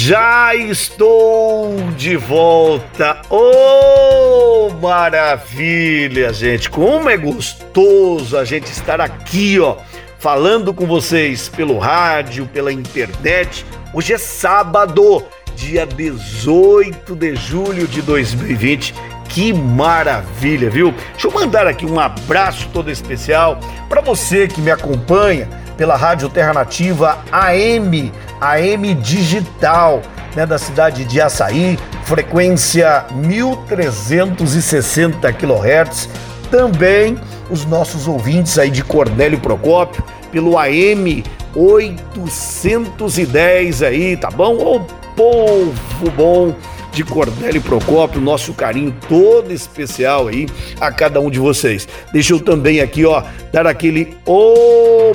Já estou de volta. Oh, maravilha, gente. Como é gostoso a gente estar aqui, ó, falando com vocês pelo rádio, pela internet. Hoje é sábado, dia 18 de julho de 2020. Que maravilha, viu? Deixa eu mandar aqui um abraço todo especial para você que me acompanha pela Rádio Terra Nativa AM, AM Digital, né, da cidade de Açaí, frequência 1360 kHz. Também os nossos ouvintes aí de Cornélio Procópio, pelo AM 810 aí, tá bom? Ô povo bom de Cornélio Procópio, nosso carinho todo especial aí a cada um de vocês. Deixa eu também aqui, ó, dar aquele ô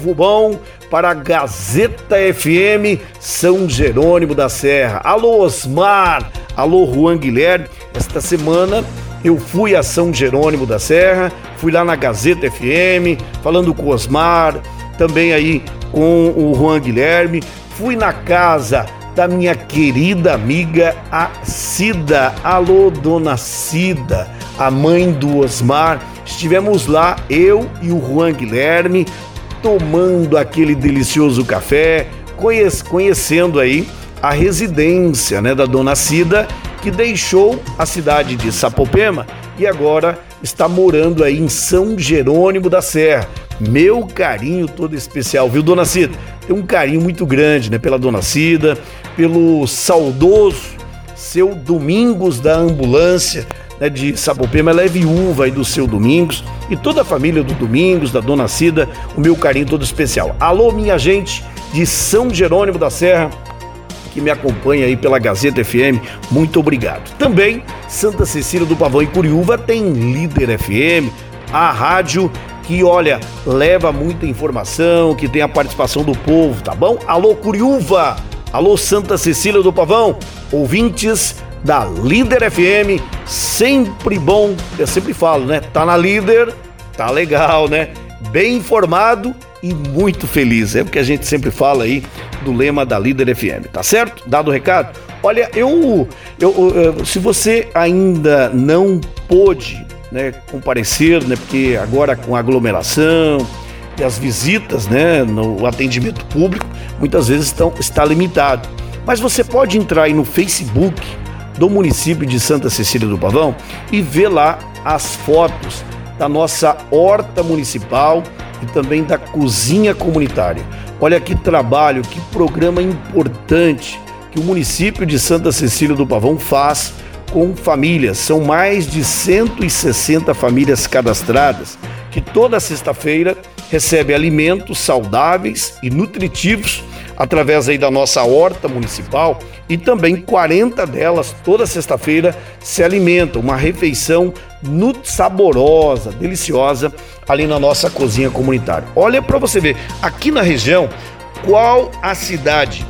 povo bom para a Gazeta FM São Jerônimo da Serra. Alô Osmar, alô Juan Guilherme. Esta semana eu fui a São Jerônimo da Serra, fui lá na Gazeta FM, falando com o Osmar, também aí com o Juan Guilherme, fui na casa da minha querida amiga a Cida. Alô, dona Cida, a mãe do Osmar. Estivemos lá, eu e o Juan Guilherme, tomando aquele delicioso café, conhecendo aí a residência né, da dona Cida, que deixou a cidade de Sapopema e agora está morando aí em São Jerônimo da Serra. Meu carinho todo especial, viu, dona Cida? Tem um carinho muito grande, né, pela dona Cida, pelo saudoso seu Domingos da Ambulância, né, de Sapopema. Ela é viúva aí do seu Domingos e toda a família do Domingos, da dona Cida, o meu carinho todo especial. Alô, minha gente de São Jerônimo da Serra, que me acompanha aí pela Gazeta FM, muito obrigado. Também Santa Cecília do Pavão e Curiúva tem Líder FM, a rádio que, olha, leva muita informação, que tem a participação do povo, tá bom? Alô, Curiúva! Alô, Santa Cecília do Pavão, ouvintes da Líder FM, sempre bom, eu sempre falo, né? Tá na Líder, tá legal, né? Bem informado e muito feliz. É o que a gente sempre fala aí do lema da Líder FM, tá certo? Dado o recado? Olha, eu, eu, eu se você ainda não pôde né, comparecer, né, porque agora com a aglomeração e as visitas né, no atendimento público, muitas vezes estão, está limitado. Mas você pode entrar aí no Facebook do município de Santa Cecília do Pavão e ver lá as fotos da nossa horta municipal e também da cozinha comunitária. Olha que trabalho, que programa importante que o município de Santa Cecília do Pavão faz com famílias. São mais de 160 famílias cadastradas que toda sexta-feira recebem alimentos saudáveis e nutritivos através aí da nossa horta municipal e também 40 delas toda sexta-feira se alimentam, uma refeição saborosa, deliciosa ali na nossa cozinha comunitária. Olha para você ver, aqui na região, qual a cidade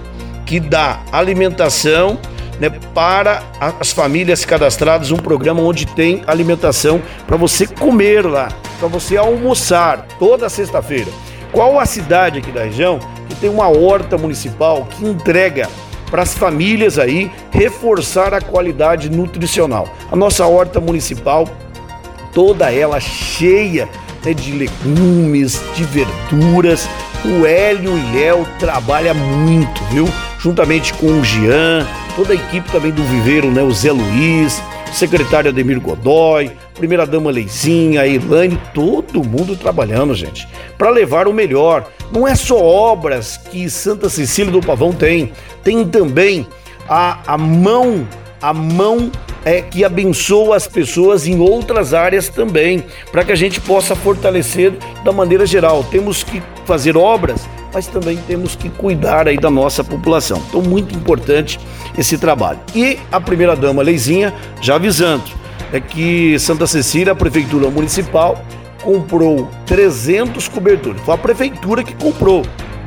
que dá alimentação né, para as famílias cadastradas, um programa onde tem alimentação para você comer lá, para você almoçar toda sexta-feira. Qual a cidade aqui da região tem uma horta municipal que entrega para as famílias aí reforçar a qualidade nutricional? A nossa horta municipal, toda ela cheia né, de legumes, de verduras. O Hélio Léo trabalha muito, viu? Juntamente com o Jean, toda a equipe também do Viveiro, né? O Zé Luiz, o secretário Ademir Godoy, primeira dama Leizinha, a Ilane, todo mundo trabalhando, gente, para levar o melhor. Não é só obras que Santa Cecília do Pavão tem, tem também a, a mão, a mão é, que abençoa as pessoas em outras áreas também, para que a gente possa fortalecer da maneira geral. Temos que fazer obras, mas também temos que cuidar aí da nossa população. Então, muito importante esse trabalho. E a primeira dama Leizinha já avisando é que Santa Cecília, a prefeitura municipal, comprou 300 cobertores. Foi a prefeitura que comprou.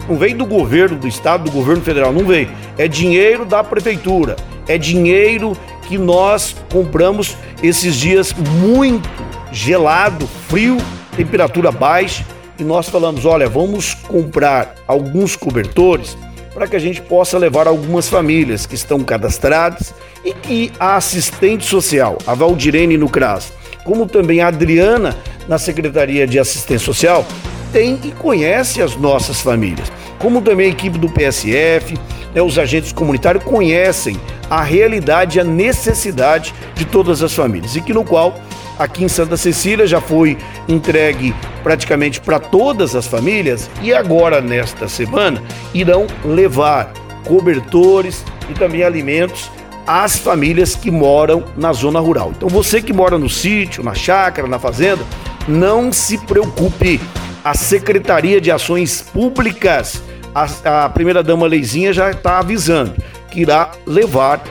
Não veio do governo do estado, do governo federal, não veio. É dinheiro da prefeitura. É dinheiro que nós compramos esses dias muito gelado, frio, temperatura baixa, e nós falamos: olha, vamos comprar alguns cobertores para que a gente possa levar algumas famílias que estão cadastradas e que a assistente social, a Valdirene no CRAS, como também a Adriana na Secretaria de Assistência Social, tem e conhece as nossas famílias. Como também a equipe do PSF, né, os agentes comunitários conhecem a realidade e a necessidade de todas as famílias, e que no qual aqui em Santa Cecília já foi entregue praticamente para todas as famílias e agora nesta semana irão levar cobertores e também alimentos às famílias que moram na zona rural. Então você que mora no sítio, na chácara, na fazenda, não se preocupe. A Secretaria de Ações Públicas, a, a primeira dama Leizinha já está avisando que irá levar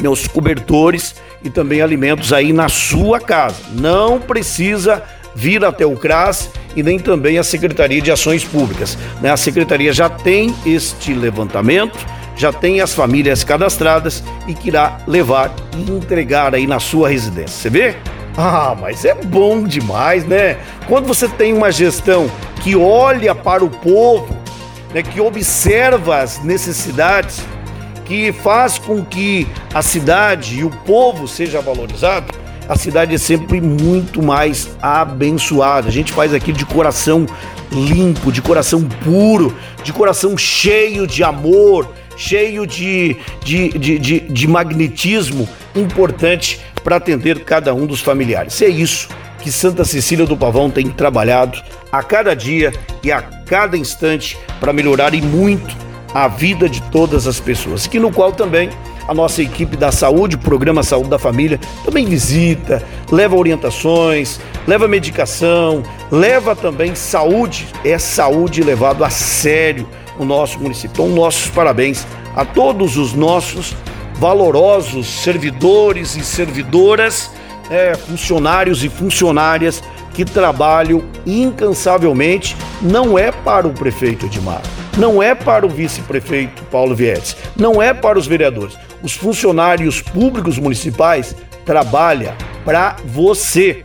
meus cobertores e também alimentos aí na sua casa. Não precisa vir até o CRAS e nem também a Secretaria de Ações Públicas. Né? A Secretaria já tem este levantamento, já tem as famílias cadastradas e que irá levar e entregar aí na sua residência. Você vê? Ah, mas é bom demais, né? Quando você tem uma gestão que olha para o povo, né, que observa as necessidades, que faz com que a cidade e o povo seja valorizado, a cidade é sempre muito mais abençoada. A gente faz aquilo de coração limpo, de coração puro, de coração cheio de amor, cheio de, de, de, de, de magnetismo importante para atender cada um dos familiares. É isso que Santa Cecília do Pavão tem trabalhado a cada dia e a cada instante para melhorar e muito a vida de todas as pessoas, que no qual também a nossa equipe da saúde, o programa Saúde da Família, também visita, leva orientações, leva medicação, leva também saúde, é saúde levado a sério no nosso município. Então, nossos parabéns a todos os nossos valorosos servidores e servidoras, é, funcionários e funcionárias que trabalham incansavelmente, não é para o prefeito Edmar não é para o vice-prefeito Paulo Vietes, não é para os vereadores. Os funcionários públicos municipais trabalham para você,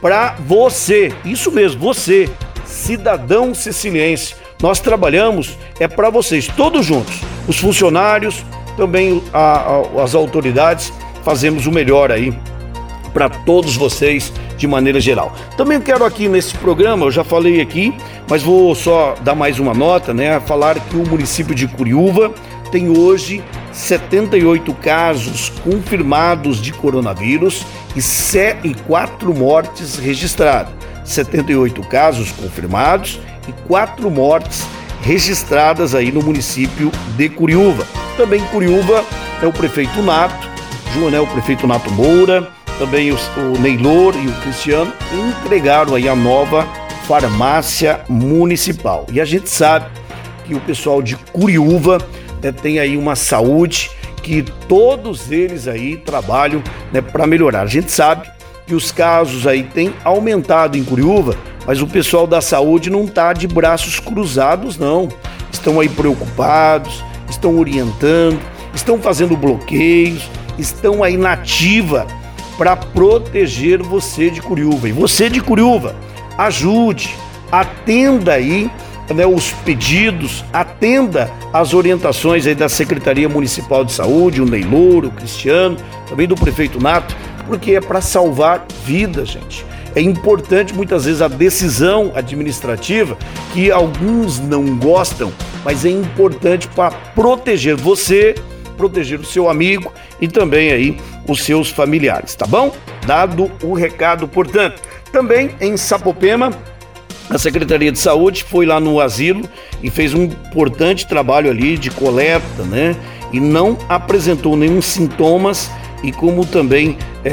para você, isso mesmo, você, cidadão siciliense. Nós trabalhamos é para vocês, todos juntos, os funcionários, também a, a, as autoridades, fazemos o melhor aí para todos vocês de maneira geral. Também quero aqui nesse programa, eu já falei aqui, mas vou só dar mais uma nota, né? Falar que o município de Curiúva tem hoje 78 casos confirmados de coronavírus e 4 mortes registradas. 78 casos confirmados e 4 mortes registradas aí no município de Curiúva. Também Curiúva é o prefeito Nato, João é o prefeito Nato Moura, também o, o Neylor e o Cristiano entregaram aí a nova farmácia municipal. E a gente sabe que o pessoal de Curiúva né, tem aí uma saúde que todos eles aí trabalham né, para melhorar. A gente sabe que os casos aí têm aumentado em Curiúva, mas o pessoal da saúde não está de braços cruzados, não. Estão aí preocupados, estão orientando, estão fazendo bloqueios, estão aí nativa para proteger você de Curiúva. E você de Curiúva, ajude, atenda aí né, os pedidos, atenda as orientações aí da Secretaria Municipal de Saúde, o Neylor, o Cristiano, também do prefeito Nato, porque é para salvar vidas, gente. É importante muitas vezes a decisão administrativa que alguns não gostam, mas é importante para proteger você, proteger o seu amigo e também aí os seus familiares, tá bom? Dado o recado, portanto. Também em Sapopema, a Secretaria de Saúde foi lá no asilo e fez um importante trabalho ali de coleta, né? E não apresentou nenhum sintomas e como também é,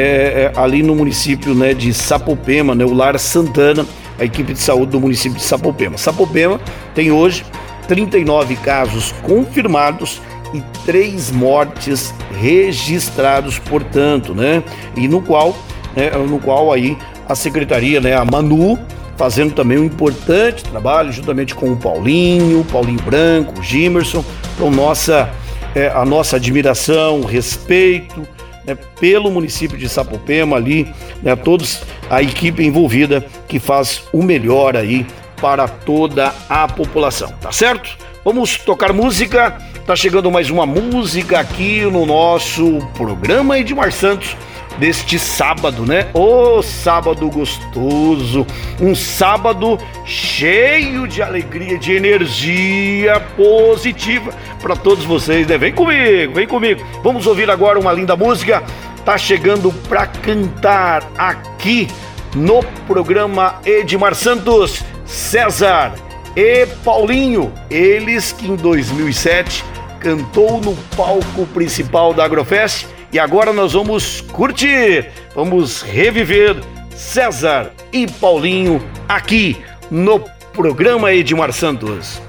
é, ali no município né, de Sapopema, né, o Lar Santana, a equipe de saúde do município de Sapopema. Sapopema tem hoje 39 casos confirmados e três mortes registrados, portanto, né? E no qual, né, no qual aí a secretaria, né, a Manu, fazendo também um importante trabalho juntamente com o Paulinho, Paulinho Branco, o Gimerson, com nossa é, a nossa admiração, respeito né, pelo município de Sapopema ali, né, todos a equipe envolvida que faz o melhor aí para toda a população, tá certo? Vamos tocar música. Tá chegando mais uma música aqui no nosso programa Edmar Santos deste sábado, né? Ô oh, sábado gostoso, um sábado cheio de alegria, de energia positiva para todos vocês, né? Vem comigo, vem comigo. Vamos ouvir agora uma linda música. Tá chegando para cantar aqui no programa Edmar Santos, César e Paulinho, eles que em 2007 cantou no palco principal da Agrofest e agora nós vamos curtir, vamos reviver César e Paulinho aqui no programa Edmar Santos.